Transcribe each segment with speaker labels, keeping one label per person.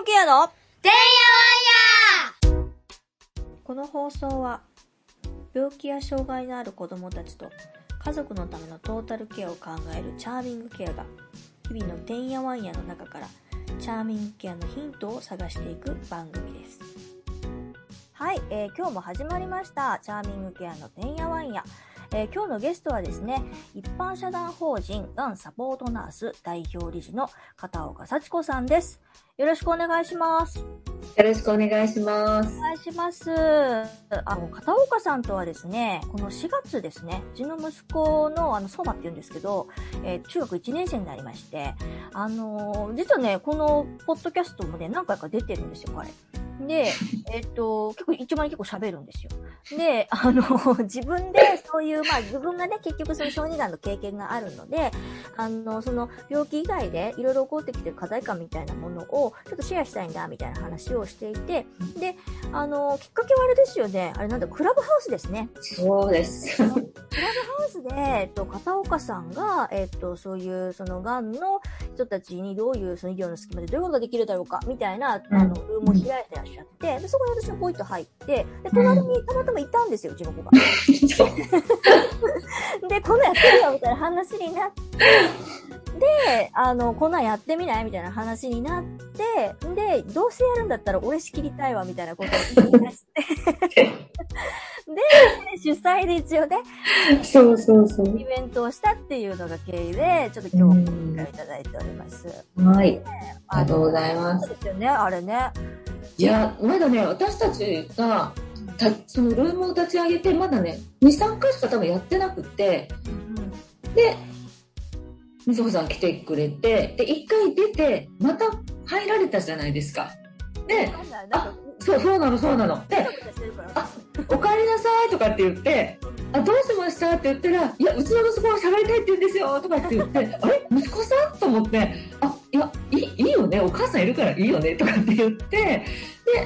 Speaker 1: グケアの
Speaker 2: てんやわんや
Speaker 1: この放送は病気や障害のある子供たちと家族のためのトータルケアを考えるチャーミングケアが日々のてんやわんやの中からチャーミングケアのヒントを探していく番組です。はい、えー今日も始まりましたチャーミングケアのてんやわんや。えー今日のゲストはですね、一般社団法人がんサポートナース代表理事の片岡幸子さんです。よろしくお願いします。
Speaker 3: よろしくお願いします。
Speaker 1: お願いします。あの、片岡さんとはですね、この4月ですね、うちの息子の、あの、相馬って言うんですけど、えー中学1年生になりまして、あのー実はね、このポッドキャストもね、何回か出てるんですよ、彼。で、えっと、結構、一番に結構喋るんですよ。で、あの、自分でそういう、まあ自分がね、結局その小児がんの経験があるので、あの、その病気以外でいろいろ起こってきてる課題感みたいなものをちょっとシェアしたいんだみたいな話をしていて、で、あの、きっかけはあれですよね。あれなんだ、クラブハウスですね。
Speaker 3: そうです。
Speaker 1: クラブハウスで、えっと、片岡さんが、えっと、そういう、その、がんの人たちにどういう、その医療の隙間でどういうことができるだろうか、みたいな、あの、ルームを開いてらっしゃって、で、そこに私がポイッと入って、で、隣にたまたまいたんですよ、うちの子が。で、こんなんやってるよみたいな話になって、で、あの、こんなんやってみないみたいな話になって、で、どうせやるんだったら俺仕切りたいわ、みたいなことを言い出して、で、主催で一応ね、
Speaker 3: そうそうそう。
Speaker 1: イベントをしたっていうのが経緯で、ちょっと今日お機会いただいております。
Speaker 3: はい。ありがとうございます
Speaker 1: そうですよね、あれね。
Speaker 3: いや、まだね、私たちが、たそのルームを立ち上げて、まだね、2、3回しか多分やってなくて、で、みずほさん来てくれて、で、1回出て、また入られたじゃないですか。で、
Speaker 1: なんだ、なんか、
Speaker 3: そう、そうなの、そうなの。で、あお帰りなさいとかって言って、あ、どうしましたって言ったら、いや、うちの息子は喋りたいって言うんですよとかって言って、あれ？息子さん？と思って、あ、いや、いい、いいよね、お母さんいるからいいよね？とかって言って、で、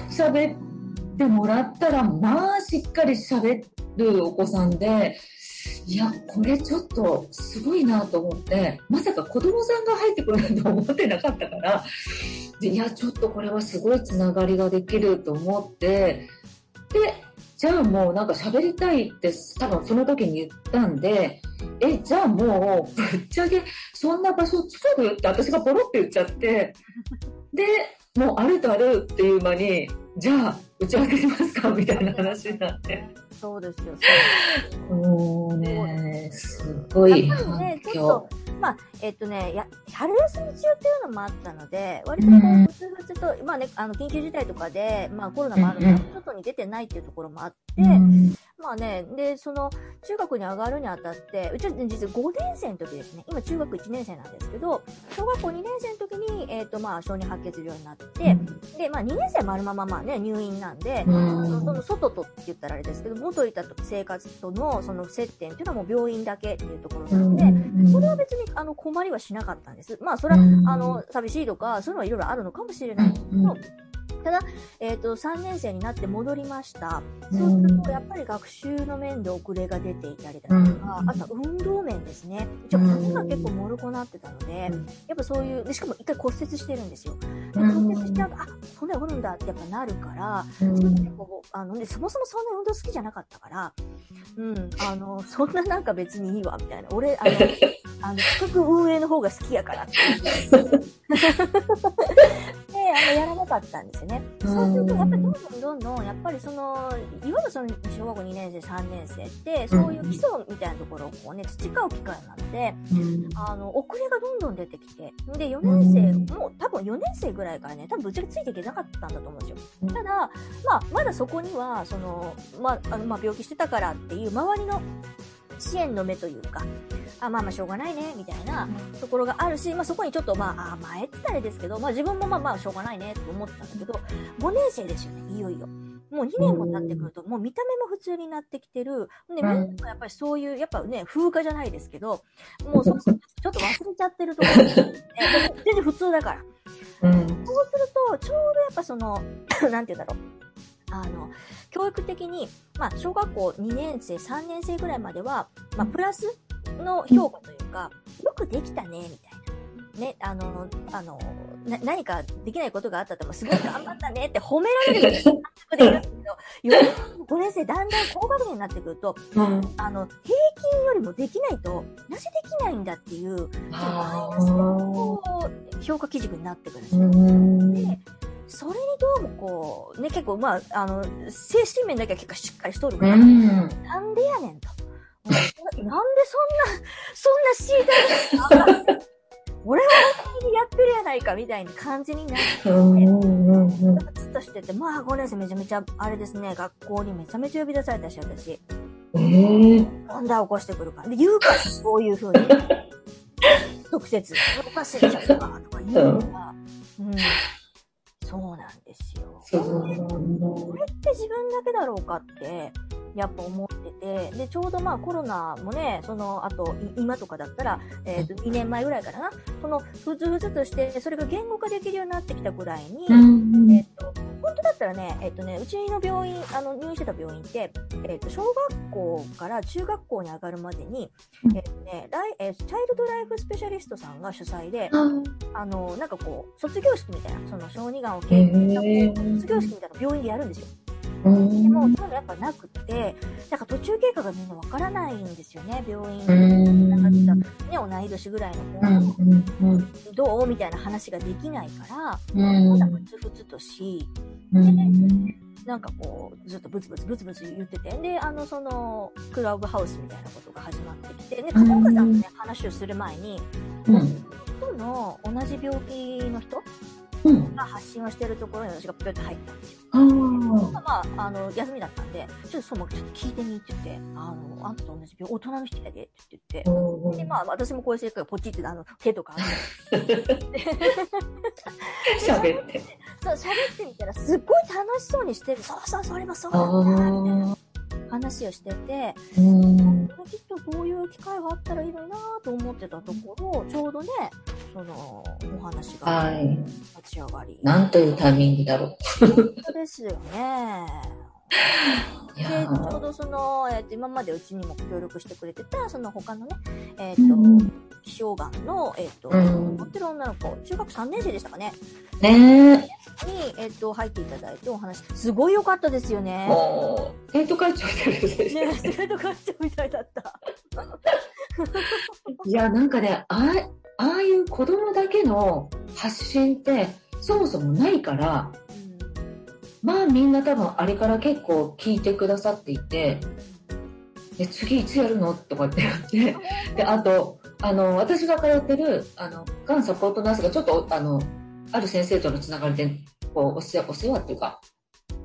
Speaker 3: 喋ってもらったら、まあ、しっかり喋るお子さんで、いや、これちょっとすごいなと思って、まさか子供さんが入ってくると思ってなかったから、いや、ちょっとこれはすごいつながりができると思って、で、じゃあもうなんか喋りたいって多分その時に言ったんで、え、じゃあもうぶっちゃけそんな場所作るって私がポロって言っちゃって、で、もうあるとあるっていう間に、じゃあ打ち合わせしますか？みたいな話になって。
Speaker 1: そうですよ。
Speaker 3: もうね、すごい反響
Speaker 1: と。、まあ、えっとね、や、春休み中っていうのもあったので、割とこう、
Speaker 3: うん。
Speaker 1: ふつふつと、まあね、あの、緊急事態とかで、まあコロナもあるから、
Speaker 3: うんうん。
Speaker 1: 外に出てないっていうところもあって、
Speaker 3: うん
Speaker 1: まあね、で、その、中学に上がるにあたって、うちは実は5年生の時ですね、今中学1年生なんですけど、小学校2年生の時に、えっ、と、まあ、小児白血病になって、で、まあ、2年生丸まままあね、入院なんで、その外とって言ったらあれですけど、元いた生活とのその接点っていうのはもう病院だけっていうところなので、それは別にあの困りはしなかったんです。まあ、それは、
Speaker 3: うん
Speaker 1: あの、寂しいとか、そういうのはいろいろあるのかもしれないけど、
Speaker 3: うん
Speaker 1: ただ、えっ、と、3年生になって戻りました。
Speaker 3: うん
Speaker 1: そうすると、やっぱり学習の面で遅れが出ていたりだとか、
Speaker 3: うん
Speaker 1: あとは運動面ですね。ちょっと足が結構もろくなってたので、
Speaker 3: うん
Speaker 1: やっぱそういう、でしかも一回骨折してるんですよ。で
Speaker 3: うん
Speaker 1: 骨折しちゃうと、あ、そんなに折るんだってやっぱなるから、結構あので、そもそもそんな運動好きじゃなかったから、うん、あの、そんななんか別にいいわ、みたいな。俺、あの、あの、企画運営の方が好きやからって あの、やらなかったんですよね。そうすると、やっぱりどんどんどんどん、やっぱりその、いわゆるその、小学校2年生、3年生って、そういう基礎みたいなところをこうね、培う機会なので、
Speaker 3: うん。
Speaker 1: あの、遅れがどんどん出てきて、で、4年生、もう多分4年生ぐらいからね、多分ぶっちゃけついていけなかったんだと思うんですよ。
Speaker 3: うん。
Speaker 1: ただ、まあ、まだそこには、その、まあ、あの、まあ、病気してたからっていう周りの支援の目というか、あ、まあまあしょうがないね、みたいなところがあるし、まあそこにちょっとまあ、あ、前ってたれですけど、まあ自分もまあまあしょうがないね、と思ってたんだけど、5年生ですよね、いよいよ。もう2年も経ってくると、もう見た目も普通になってきてる。で、みんなもやっぱりそういう、やっぱね、風化じゃないですけど、もうそちょっと忘れちゃってるところがあって、で も全然普通だから。
Speaker 3: うん
Speaker 1: そうすると、ちょうどやっぱその、なんて言うんだろう。あの、教育的に、まあ、小学校2年生、3年生ぐらいまでは、まあ、プラスの評価というか、よくできたね、みたいな。ね、あの、あの、な何かできないことがあったとも、すごい頑張ったねって褒められる感覚でいるんですけど、4年生、だんだん高学年になってくると、
Speaker 3: うん。
Speaker 1: あの、平均よりもできないと、なぜできないんだっていう、
Speaker 3: あ
Speaker 1: マイナスの評価基軸になってくるんです
Speaker 3: う
Speaker 1: よ。それにどうもこう、ね、結構まあ、あの、精神面だけは結構しっかりしとるから、
Speaker 3: うん。
Speaker 1: なんでやねんと。うんなんでそんな、そんなシーター俺は本気でやってるやないかみたいな感じになって、
Speaker 3: うん。うん。
Speaker 1: ずっとしてて、まあ5年生めちゃめちゃ、あれですね、学校にめちゃめちゃ呼び出されたし、私。
Speaker 3: ええ。
Speaker 1: 問題起こしてくるから。で、言うから、こういう風に。直接、おかしいじゃんか、とか言うから。うん。そうなんですよ。これって自分だけだろうかって、やっぱ思ってて、で、ちょうどまあコロナもね、その、あと、い今とかだったら、えっ、と、2年前ぐらいからな、その、ふつふつとして、それが言語化できるようになってきたぐらいに、
Speaker 3: うん。
Speaker 1: えっ、と、本当だったらね、えっ、とね、うちの病院、あの、入院してた病院って、えっ、と、小学校から中学校に上がるまでに、えっ、とね、ライえーチャイルドライフスペシャリストさんが主催で、あの、なんかこう、卒業式みたいな、その小児がんを経験した卒業式みたいなの病院でやるんですよ。
Speaker 3: うん。
Speaker 1: でも、そういうのやっぱなくって、なんか途中経過がみんなわからないんですよね、病院。
Speaker 3: うん。
Speaker 1: なんかね、同い年ぐらいの子、
Speaker 3: う。
Speaker 1: どうみたいな話ができないから、
Speaker 3: うん。
Speaker 1: なんかふつふつとし、
Speaker 3: うん。
Speaker 1: なんかこう、ずっとブツブツブツブツ言ってて、で、あの、その、クラブハウスみたいなことが始まってきて、で、片岡さんとね、話をする前に、
Speaker 3: うん。
Speaker 1: 人の同じ病気の人
Speaker 3: うん。
Speaker 1: が発信をしてるところに私がぴょっと入ったんですよ。
Speaker 3: ああ。
Speaker 1: まあ、あの、休みだったんで、ちょっとそう、もうちょっと聞いてみって言って、あの、あんたと同じ病、大人の人やでって言って、で、まあ、私もこういう性格がポチって、あの、手とか
Speaker 3: 喋って。
Speaker 1: そう、喋ってみたら、すっごい楽しそうにしてる。そうそう、それもそう
Speaker 3: あ
Speaker 1: なんだ、みたいな
Speaker 3: あ。
Speaker 1: 話をしてて、
Speaker 3: うん。
Speaker 1: きっとこういう機会があったらいいのになと思ってたところ、ちょうどね、その、お話が
Speaker 3: はい。
Speaker 1: 立ち上がり。
Speaker 3: なんというタイミングだろう。
Speaker 1: 本当ですよね。で、ちょう
Speaker 3: ー
Speaker 1: どその、えっ、と、今までうちにも協力してくれてた、その他のね、えっ、と、
Speaker 3: うん
Speaker 1: 気象がんの、えっ、と、
Speaker 3: うん
Speaker 1: 持ってる女の子、中学3年生でしたかね、
Speaker 3: ね
Speaker 1: に、えっ、と、入っていただいてお話、すごい良かったですよ
Speaker 3: え。
Speaker 1: ね。
Speaker 3: 生徒会長みたいですね。
Speaker 1: ね、生徒会長みたいだった。
Speaker 3: いや、なんかね、ああああいう子供だけの発信って、そもそもないから、まあみんな多分あれから結構聞いてくださっていて、で次いつやるの？とかって言って、で、あと、あの、私が通ってる、あの、がんサポートナースがちょっと、あの、ある先生とのつながりで、こう、お世話、お世話っていうか、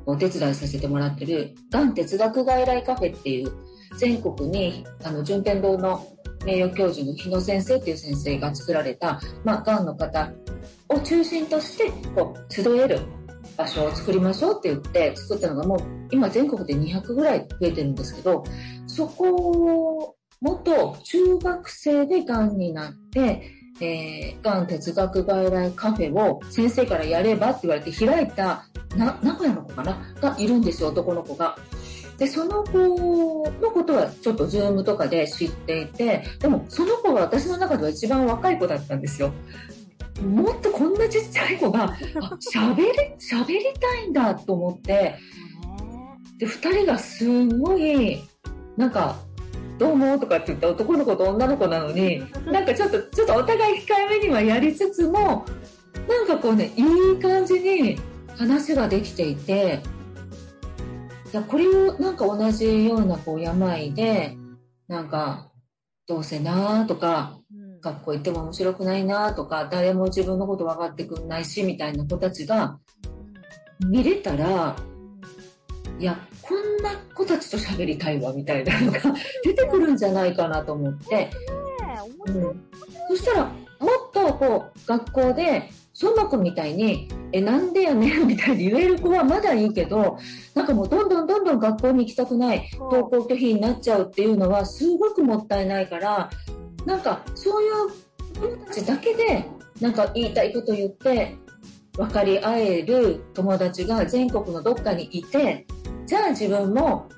Speaker 3: お手伝いさせてもらってる、がん哲学外来カフェっていう、全国に、あの、順天堂の名誉教授の日野先生っていう先生が作られた、まあ、がんの方を中心として、こう、集える場所を作りましょうって言って作ったのがもう今全国で200ぐらい増えてるんですけどそこを元中学生でがんになって、えー、がん哲学外来カフェを先生からやればって言われて開いたな名古屋の子かな？がいるんですよ男の子が。でその子のことはちょっとズームとかで知っていてでもその子が私の中では一番若い子だったんですよ。もっとこんなちっちゃい子が、あ、喋り、喋りたいんだと思って、で、二人がすごい、なんか、どうもとかって言った男の子と女の子なのに、なんかちょっと、ちょっとお互い控えめにはやりつつも、なんかこうね、いい感じに話ができていて、いや、これをなんか同じようなこう病で、なんか、どうせなーとか、学校行っても面白くないなとか、誰も自分のこと分かってくんないし、みたいな子たちが見れたら、いや、こんな子たちと喋りたいわ、みたいなのが 出てくるんじゃないかなと思って、うん、そしたら、もっとこう、学校で、相馬くんみたいに、え、なんでやねん みたいに言える子はまだいいけど、なんかもうどんどんどんどん学校に行きたくない、登校拒否になっちゃうっていうのはすごくもったいないから、なんかそういう子たちだけでなんか言いたいこと言って分かり合える友達が全国のどっかにいてじゃあ自分も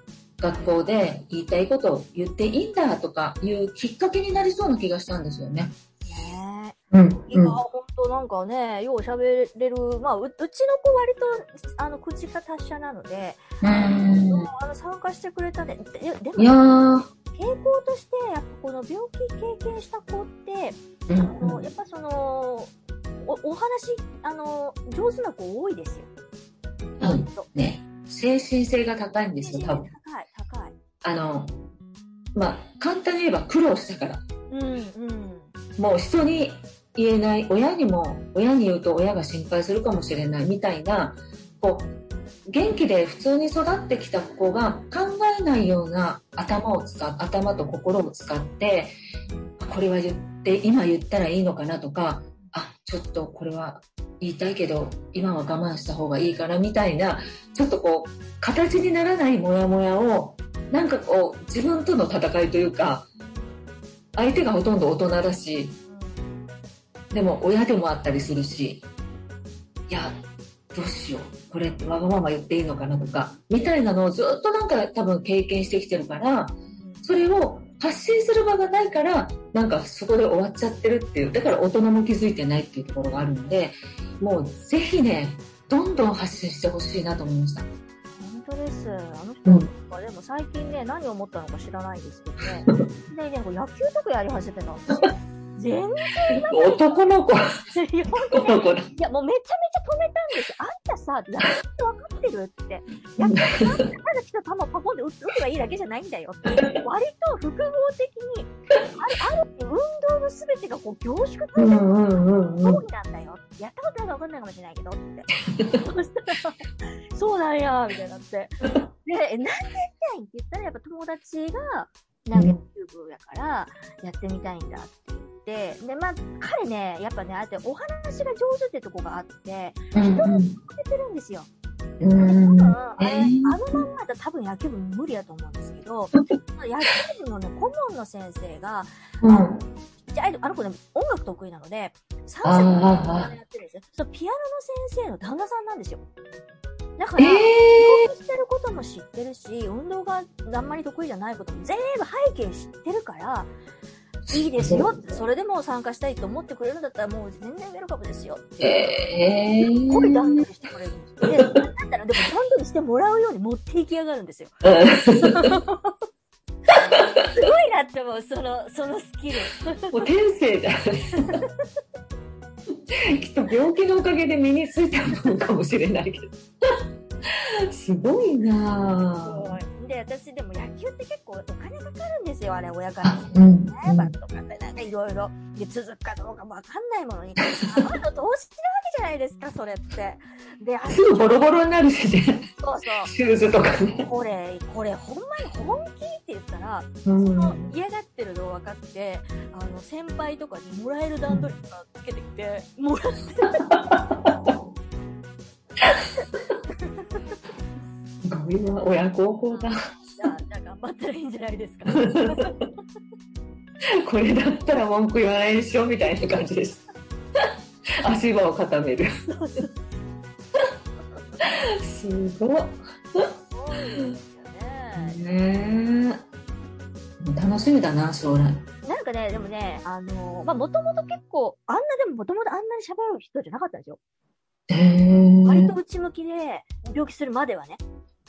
Speaker 3: 学校で言いたいことを言っていいんだとかいうきっかけになりそうな気がしたんですよね。
Speaker 1: ね
Speaker 3: うん。
Speaker 1: 今、本当なんかね、よう喋れる、まあ、ううちの子割と、あの、口が達者なので、
Speaker 3: うん。
Speaker 1: あの参加してくれたね。でで
Speaker 3: いや
Speaker 1: も、
Speaker 3: ー。
Speaker 1: 傾向として、やっぱこの病気経験した子って、
Speaker 3: うん
Speaker 1: あのやっぱその、おお話、あの、上手な子多いですよ。
Speaker 3: うん
Speaker 1: と
Speaker 3: ね、精神性が高いんですよ、多分。
Speaker 1: 高い、高い。
Speaker 3: あの、まあ、簡単に言えば苦労したから。
Speaker 1: うん、うん。
Speaker 3: もう人に言えない、親にも、親に言うと親が心配するかもしれないみたいな、こう、元気で普通に育ってきた子が考ないような頭を使う、頭と心を使って、これは言って、今言ったらいいのかなとか、あ、ちょっとこれは言いたいけど、今は我慢した方がいいかなみたいな、ちょっとこう、形にならないモヤモヤを、なんかこう、自分との戦いというか、相手がほとんど大人だし、でも親でもあったりするし、いや、どうしよう。これってわがまま言っていいのかなとか、みたいなのをずっとなんか多分経験してきてるから、それを発信する場がないから、なんかそこで終わっちゃってるっていう、だから大人も気づいてないっていうところがあるんで、もうぜひね、どんどん発信してほしいなと思いました。
Speaker 1: 本当です。あの人
Speaker 3: うん
Speaker 1: は、でも最近ね、何を思ったのか知らないんですけどね。でね、野球とかやり始めた んですよ。全
Speaker 3: 男の子、男の。
Speaker 1: いや、もうめちゃめちゃ止めたんですよ。あんたさ、野球って分かってるって。野球ってなんでただ来た球をパコンで打てばいいだけじゃないんだよって。割と複合的に、ある、ある運動の全てがこう凝縮されてる。そうなんだよ。やったことないか分かんないかもしれないけどって。そしたら、そうなんや、みたいになって。で、え、なんでやりたいんって言ったら、やっぱ友達が、なんか YouTube やから、やってみたいんだって言って、で、まあ、彼ね、やっぱね、あってお話が上手ってとこがあって、
Speaker 3: うんうん
Speaker 1: 出てるんですよ。
Speaker 3: うん
Speaker 1: うん、あれ、
Speaker 3: えー
Speaker 1: あのまんまだと多分野球部無理やと思うんですけど、野球部のね、顧問の先生が、
Speaker 3: うん
Speaker 1: じゃあ、あの子ね、音楽得意なので、3
Speaker 3: あー
Speaker 1: 歳のピアノ
Speaker 3: あー
Speaker 1: やってるんですよ。そう、ピアノの先生の旦那さんなんですよ。だから、
Speaker 3: え
Speaker 1: 運動してることも知ってるし、運動があんまり得意じゃないことも全部背景知ってるから、いいですよそれでも参加したいと思ってくれるんだったらもう全然ウェルカムですよって。
Speaker 3: ー、え
Speaker 1: すっごい段
Speaker 3: ー
Speaker 1: 取りしてくれるんですよ。で、だったら、でも段取りしてもらうように持っていきやがるんですよ。すごいなって思う、その、そのスキル。
Speaker 3: もう天性じゃん。きっと病気のおかげで身についたものかもしれないけど。すごいなぁ。
Speaker 1: で、私でも野球って結構お金かかるんですよ、あれ、親から。
Speaker 3: あ、うん。
Speaker 1: ね、バット買ってなんかいろいろ、で、続くかどうかもわかんないものに、あの投資なわけじゃないですか、それって。で、あ
Speaker 3: すぐボロボロになるしね。
Speaker 1: そうそ
Speaker 3: シューズとかね
Speaker 1: う。。これ、これ、ほんまに本気って言ったら、
Speaker 3: うん
Speaker 1: その嫌がってるの分かって、あの、先輩とかにもらえる段取りとかつけてきて、もらって
Speaker 3: な、親孝行だ。
Speaker 1: じゃあ、じゃあ頑張ったらいいんじゃないですか。
Speaker 3: これだったら文句言わないでしょみたいな感じです。足場を固める。すごい。
Speaker 1: すよね。
Speaker 3: 楽しみだな、将来。
Speaker 1: なんかね、でもね、あの、まあ、もともと結構、あんなでももともとあんなに喋る人じゃなかったんです
Speaker 3: え。
Speaker 1: 割と内向きで、病気するまではね。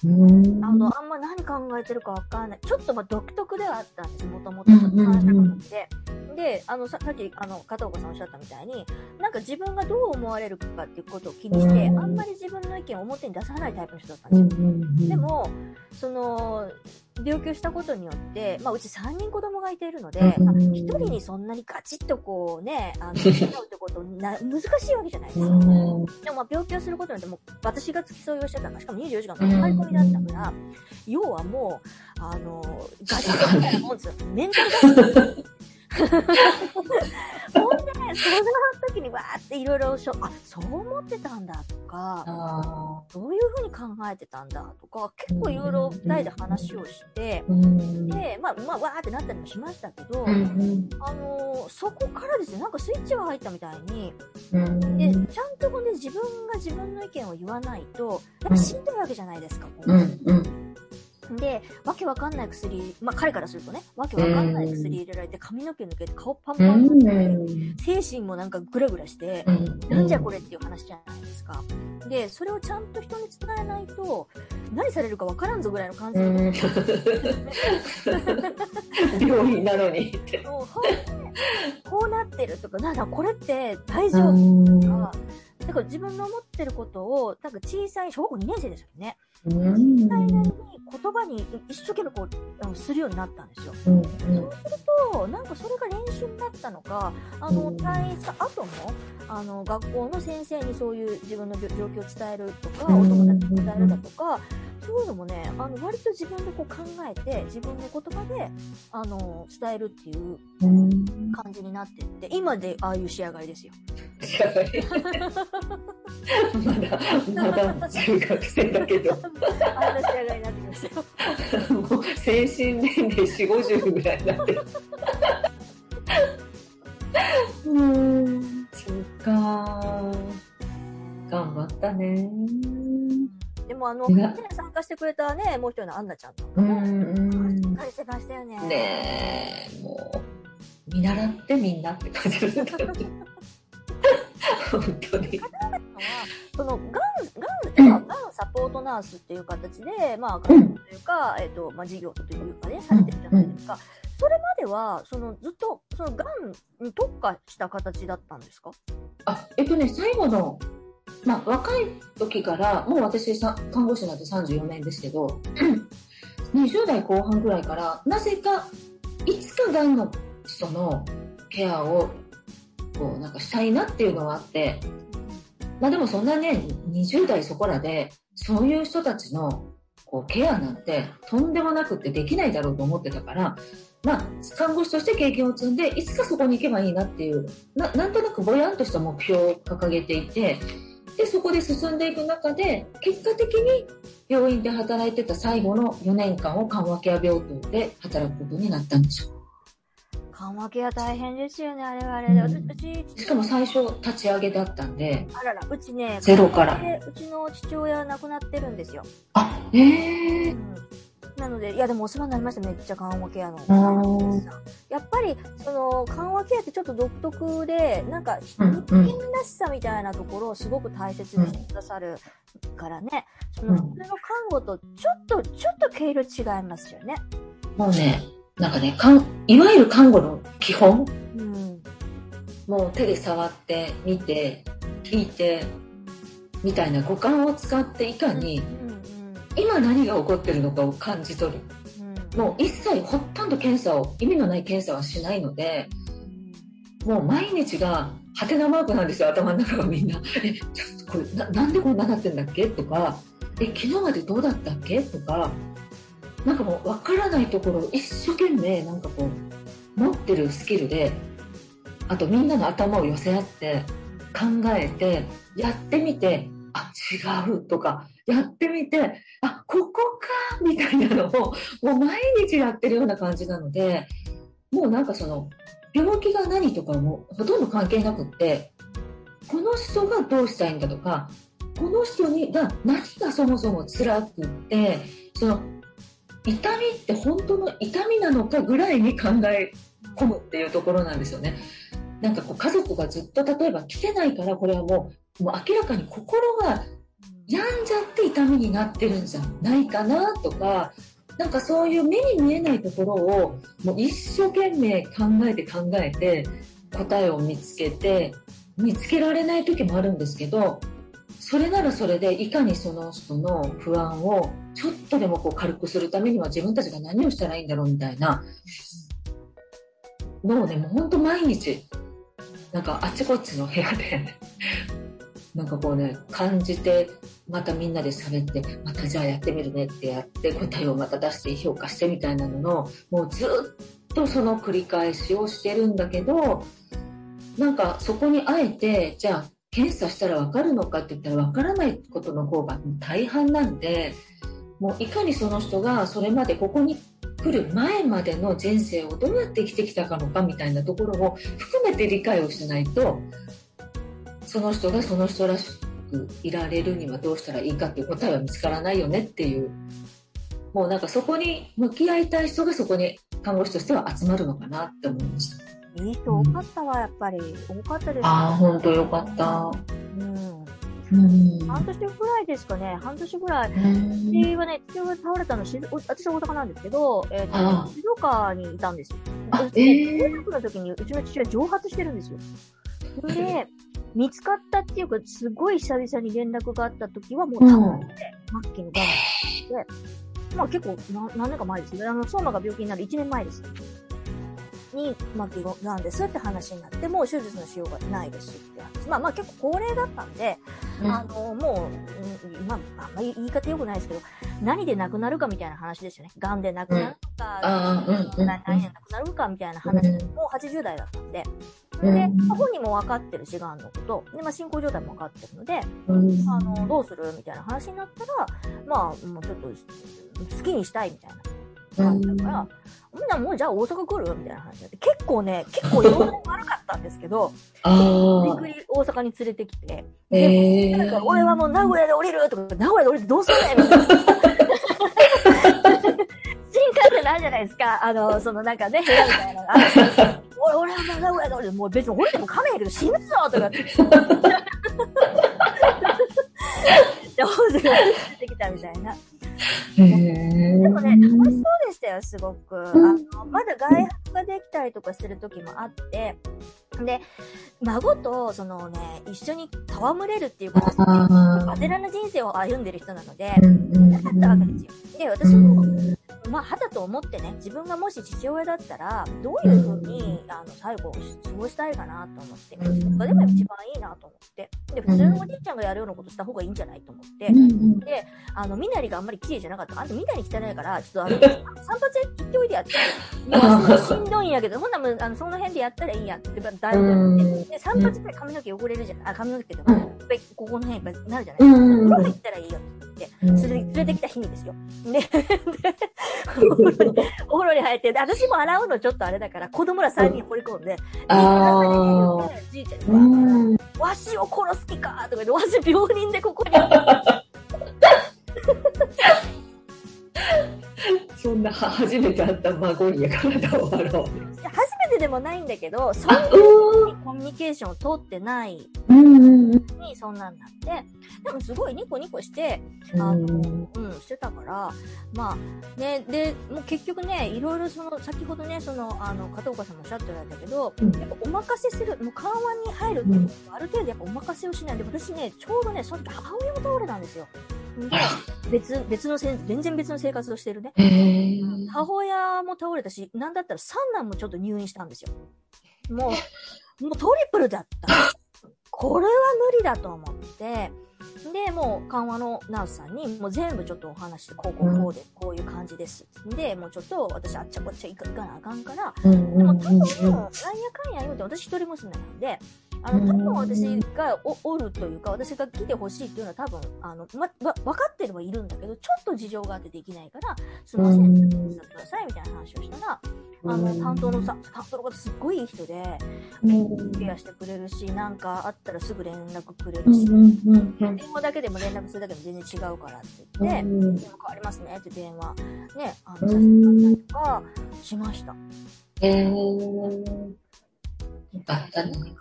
Speaker 3: うん
Speaker 1: あの、あんま何考えてるかわかんない。ちょっとまあ独特ではあったんです、もともと。
Speaker 3: うんうんうん
Speaker 1: 話したことって。で、あの、ささっき、あの、片岡さんおっしゃったみたいに、なんか自分がどう思われるかっていうことを気にして、
Speaker 3: うん
Speaker 1: あんまり自分の意見を表に出さないタイプの人だった
Speaker 3: うんん
Speaker 1: ですよ。でも、その、病気をしたことによって、まあ、うち3人子供がいているので、
Speaker 3: うん
Speaker 1: まあ1人にそんなにガチッとこうね、あの、付き合うってことな、難しいわけじゃないですか。
Speaker 3: うん。
Speaker 1: でもまあ病気をすることによってもう私が付き添いをしてたから、しかも24時間の張り込みだったから、要はもう、あの、ガチッとみたいなもんですよ。メンタルガチ ほんで、その時にわーっていろいろしょ、あ、そう思ってたんだとか、
Speaker 3: あ
Speaker 1: どういうふうに考えてたんだとか、結構いろいろ二人で話をして、
Speaker 3: ーうん。
Speaker 1: で、まあ、まあ、わーってなったりもしましたけど、あのーそこからですね、なんかスイッチが入ったみたいに、
Speaker 3: うん。
Speaker 1: で、ちゃんとこうね、自分が自分の意見を言わないと、やっぱしんどいわけじゃないですか。こうで、わけわかんない薬、まあ彼からするとね、わけわかんない薬入れられて髪の毛抜けて顔パンパンになって、精神もなんかグラグラして、なんじゃこれっていう話じゃないですか。で、それをちゃんと人に伝えないと、何されるかわからんぞぐらいの感じ
Speaker 3: 病院なのにって。
Speaker 1: こうなってるとか、なんだこれって大丈夫
Speaker 3: うん
Speaker 1: とか、だから自分の思ってることを、なんか小さい、小学校2年生ですよね。
Speaker 3: うん。
Speaker 1: 小さいなりに言葉に一生懸命こう、あのするようになったんですよ。
Speaker 3: うん
Speaker 1: と、なんかそれが練習になったのか、あの、
Speaker 3: うん。
Speaker 1: 退院した後も、あの、学校の先生にそういう自分の状況を伝えるとか、
Speaker 3: うん。
Speaker 1: お友達に伝えるだとか、そういうのもね、あの、割と自分でこう考えて、自分の言葉で、あの、伝えるっていう
Speaker 3: うん。
Speaker 1: 感じになってって、今でああいう仕上がりですよ。
Speaker 3: まだ、まだ中学生だけど、
Speaker 1: あんな仕上がりになってきましたよ。
Speaker 3: もう精神年齢4、50ぐらいになってる。うん、そっか。頑張ったね。
Speaker 1: でもあの、参加してくれたね、もう一人のアンナちゃんとか
Speaker 3: う
Speaker 1: も、
Speaker 3: ん、
Speaker 1: しっかりしてましたよね。
Speaker 3: うん。ねえ、もう、見習ってみんなって感じだった。本当に。
Speaker 1: その、がん、がん、まあがんサポートナースっていう形で、まあ、というか、えっと、まあ、事業というかね、されてるじゃないですか。それまでは、その、ずっと、その、がんに特化した形だったんですか？
Speaker 3: あ、えっとね、最後の、まあ、若い時から、もう私さ、看護師になって34年ですけど、20代後半ぐらいから、なぜか、いつかがんの人のケアを、こう、なんかしたいなっていうのがあって、まあでもそんなね、20代そこらで、そういう人たちの、こう、ケアなんて、とんでもなくってできないだろうと思ってたから、まあ、看護師として経験を積んで、いつかそこに行けばいいなっていう、ななんとなくぼやんとした目標を掲げていて、で、そこで進んでいく中で、結果的に病院で働いてた最後の4年間を緩和ケア病棟で働くことになったんですよ。
Speaker 1: 緩和ケア大変ですよね、あれはあれで。
Speaker 3: うん。
Speaker 1: うち、
Speaker 3: しかも最初立ち上げだったんで、
Speaker 1: あらら、うちね、
Speaker 3: ゼロから。
Speaker 1: でうちの父親亡くなってるんですよ。
Speaker 3: あ、ええ
Speaker 1: うん。なので、いやでもお世話になりました、めっちゃ緩和ケアの。
Speaker 3: ー。
Speaker 1: やっぱり、その、緩和ケアってちょっと独特で、なんか、人
Speaker 3: うん。
Speaker 1: 間らしさみたいなところをすごく大切にしてくださるからね、その、
Speaker 3: うん。
Speaker 1: 普通の看護とちょっと、ちょっと毛色違いますよね。
Speaker 3: もうね、なんかね、かんいわゆる看護の基本、
Speaker 1: うん。
Speaker 3: もう手で触って、見て、聞いて、みたいな五感を使っていかに、
Speaker 1: うん
Speaker 3: 今何が起こってるのかを感じ取る。
Speaker 1: うん。うん。
Speaker 3: もう一切ほとんど検査を、意味のない検査はしないので、もう毎日が、ハテナマークなんですよ、頭の中がみんな。え、ちょっとこれ、ななんでこんななってんだっけ？とか、え、昨日までどうだったっけ？とか、なんかもう分からないところを一生懸命なんかこう、持ってるスキルで、あとみんなの頭を寄せ合って、考えて、やってみて、あ、違うとか、やってみて、あ、ここかみたいなのを、もう毎日やってるような感じなので、もうなんかその、病気が何とかもほとんど関係なくって、この人がどうしたいんだとか、この人にが何がそもそも辛くって、その、痛みって本当の痛みなのかぐらいに考え込むっていうところなんですよね。なんかこう家族がずっと例えば来てないからこれはもう、もう明らかに心が病んじゃって痛みになってるんじゃないかなとか、なんかそういう目に見えないところをもう一生懸命考えて考えて答えを見つけて、見つけられない時もあるんですけど、それならそれでいかにその人の不安をちょっとでもこう軽くするためには自分たちが何をしたらいいんだろうみたいな。のをね、もう本当毎日、なんかあちこちの部屋で、なんかこうね、感じて、またみんなで喋って、またじゃあやってみるねってやって、答えをまた出して評価してみたいなのの、もうずっとその繰り返しをしてるんだけど、なんかそこにあえて、じゃあ検査したらわかるのかって言ったらわからないことの方が大半なんで、もういかにその人がそれまでここに来る前までの人生をどうやって生きてきたかのかみたいなところを含めて理解をしないと、その人がその人らしくいられるにはどうしたらいいかっていう答えは見つからないよねっていうもうなんかそこに向き合いたい人がそこに看護師としては集まるのかなって思いました。
Speaker 1: いい人多かったわ、やっぱり。多かったです、ね。
Speaker 3: ああ、本当よかった。
Speaker 1: うん。
Speaker 3: うん。
Speaker 1: 半年ぐらいですかね、半年ぐらい。
Speaker 3: うん
Speaker 1: 私はね、父親が倒れたの、私は大阪なんですけど、えっ、
Speaker 3: ああ
Speaker 1: と、静岡にいたんですよ。
Speaker 3: あ
Speaker 1: 中学の時にうちの父親蒸発してるんですよ。で、見つかったっていうか、すごい久々に連絡があった時はもう
Speaker 3: うん。
Speaker 1: 末期のがんで、まあ結構な何年か前ですね。あの、相馬が病気になる1年前です。に、末期がんですって話になって、もう手術のしようがないですって話。まあまあ結構高齢だったんで、あの、もう、うんまあ、あんまり言い方良くないですけど、何で亡くなるかみたいな話ですよね。癌で亡くなるのか、
Speaker 3: うん。うん。
Speaker 1: 何何で亡くなるかみたいな話で、もう80代だったんで、
Speaker 3: うん
Speaker 1: で、まあ本人も分かってるし、癌のこと、で、まあ進行状態も分かってるので、
Speaker 3: うん。
Speaker 1: あの、どうする？みたいな話になったら、まあ、もうちょっと、好きにしたいみたいな感じだから、みんなもうじゃあ大阪来る？みたいな話になって、結構ね、結構容体悪かったんですけど、
Speaker 3: ああ
Speaker 1: ゆっく、り大阪に連れてきて、
Speaker 3: ええ
Speaker 1: なんか俺はもう名古屋で降りる？とか、名古屋で降りてどうすんねんみたいな。新幹線あるじゃないですか。あの、そのなんかね、部屋みたいなのが俺、俺はもう名古屋で降りて、もう別に降りてもかめへんけど死ぬぞとかって。で、大阪に連れてきたみたいなもね、楽しそうでしたよ、すごく。あの、まだ外泊ができたりとかする時もあって、で、孫と、そのね、一緒に戯れるっていう形で、
Speaker 3: あ
Speaker 1: アデラな人生を歩んでる人なので。だったわけですよ。で、私も、まあ、肌と思ってね、自分がもし父親だったら、どういうふうに、あの、最後を過ごしたいかなと思って、
Speaker 3: うん
Speaker 1: それが一番いいなと思って、で、普通のおじいちゃんがやるようなことした方がいいんじゃないと思って、
Speaker 3: うん。
Speaker 1: あの、みなりがあんまり綺麗じゃなかった。あんたみなり汚いから、ちょっとあの、散髪行っておいでやって。いや、しんどいんやけど、ほんならもうあの、その辺でやったらいいやって、だいぶ
Speaker 3: うん
Speaker 1: 言って。で、散髪で髪の毛汚れるじゃない。あ、髪の毛って、
Speaker 3: うん
Speaker 1: やっぱりここの辺やっぱりなるじゃない。
Speaker 3: うん
Speaker 1: 風呂入ったらいいよって言って、連れ連れてきた日にですよ。で、で お風呂に入って、で私も洗うのちょっとあれだから、子供ら3人掘り込んで、
Speaker 3: ああ。
Speaker 1: じいちゃん。わしを殺す気かとか言って、わし病人でここに。
Speaker 3: そんなは 初めて会った孫に体を洗う。
Speaker 1: 初めてでもないんだけど、そんなにコミュニケーションを取ってないにそんなんなって、でもすごいニコニコして、あの、うん、してたから、まあ、ね、で、もう結局ね、いろいろその、先ほどね、その、あの、片岡さんもおっしゃっておられたけど、
Speaker 3: うん
Speaker 1: やっぱお任せする、もう緩和に入るってことは、ある程度やっぱお任せをしないで、私ね、ちょうどね、その時母親も倒れたんですよ。で、別、別のせん、全然別の生活をしてるね。母親も倒れたし、なんだったら三男もちょっと入院したんですよ。もう、もうトリプルだった。これは無理だと思って、で、もう緩和のナースさんに、もう全部ちょっとお話して、こうこうこうで、こういう感じです。で、もうちょっと私あっちゃこっちゃ行かなあかんから、
Speaker 3: うん
Speaker 1: でも多分、
Speaker 3: うん
Speaker 1: なんやかんや言うて、私一人娘なんで、あの、多分私がおおるというか、私が来てほしいっていうのは多分、あの、ま、わ、分かってればいるんだけど、ちょっと事情があってできないから、すいません、
Speaker 3: うん
Speaker 1: 手伝ってくださいみたいな話をしたら、あの、担当のさ、担当の方すっごいいい人で、
Speaker 3: うん
Speaker 1: ケアしてくれるし、なんかあったらすぐ連絡くれ
Speaker 3: う
Speaker 1: るし、電話だけでも連絡するだけでも全然違うからって言って、
Speaker 3: うん
Speaker 1: 電話変わりますねって電話、ね、あの、させて
Speaker 3: うん
Speaker 1: もらったりとかしました。
Speaker 3: へえ。よかったね。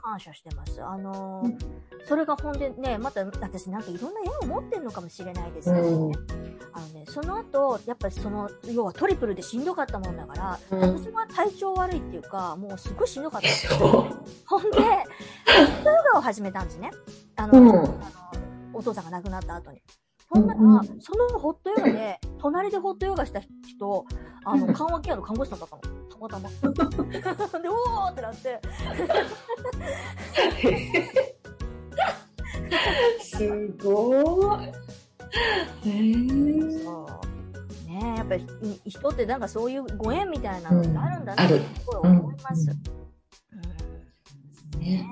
Speaker 1: 感謝してます。あのーそれがほんでね、また私なんかいろんな縁を持ってるのかもしれないですけどね。
Speaker 3: うん
Speaker 1: あのね、その後、やっぱりその、要はトリプルでしんどかったもんだから、
Speaker 3: うん
Speaker 1: 私は体調悪いっていうか、もうすごいしんどかったんです
Speaker 3: そ
Speaker 1: よ。ほんで、ヨガを始めたんですね。あの、
Speaker 3: うん
Speaker 1: あのお父さんが亡くなった後に。ほんなら、そのホットヨガで、隣でホットヨガした人、あの、緩和ケアの看護師さんだったの。たまたま。で、おーってなって、
Speaker 3: う。すごい。へえ。
Speaker 1: そう。ねえ、やっぱりい人ってなんかそういうご縁みたいなのってあるんだなってすごい思います。
Speaker 3: う
Speaker 1: うん
Speaker 3: ね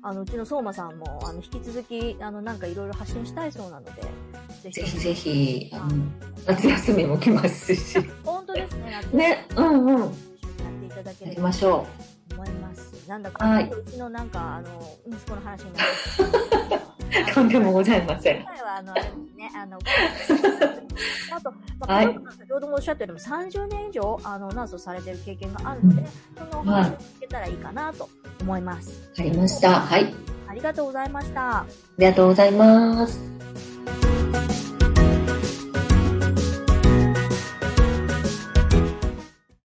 Speaker 1: あのうちの相馬さんもあの引き続きあのなんかいろいろ発信したいそうなので、ぜ
Speaker 3: ぜひぜひ、あの夏休みも来ますし。
Speaker 1: 本当ですね。
Speaker 3: うんうん。
Speaker 1: やっていただければ
Speaker 3: ましょ
Speaker 1: と思います。なんだか、
Speaker 3: はいう
Speaker 1: ちのなんかあの息子の話になって。
Speaker 3: とんでもございません。
Speaker 1: 今回は、あの、あれですね、あの、あと、まあ、先ほどもおっしゃったように30年以上、あの、ナースをされてる経験があるので、そのお話を聞けたらいいかなと思います。
Speaker 3: わかりました。はい。
Speaker 1: ありがとうございました。
Speaker 3: ありがとうございます。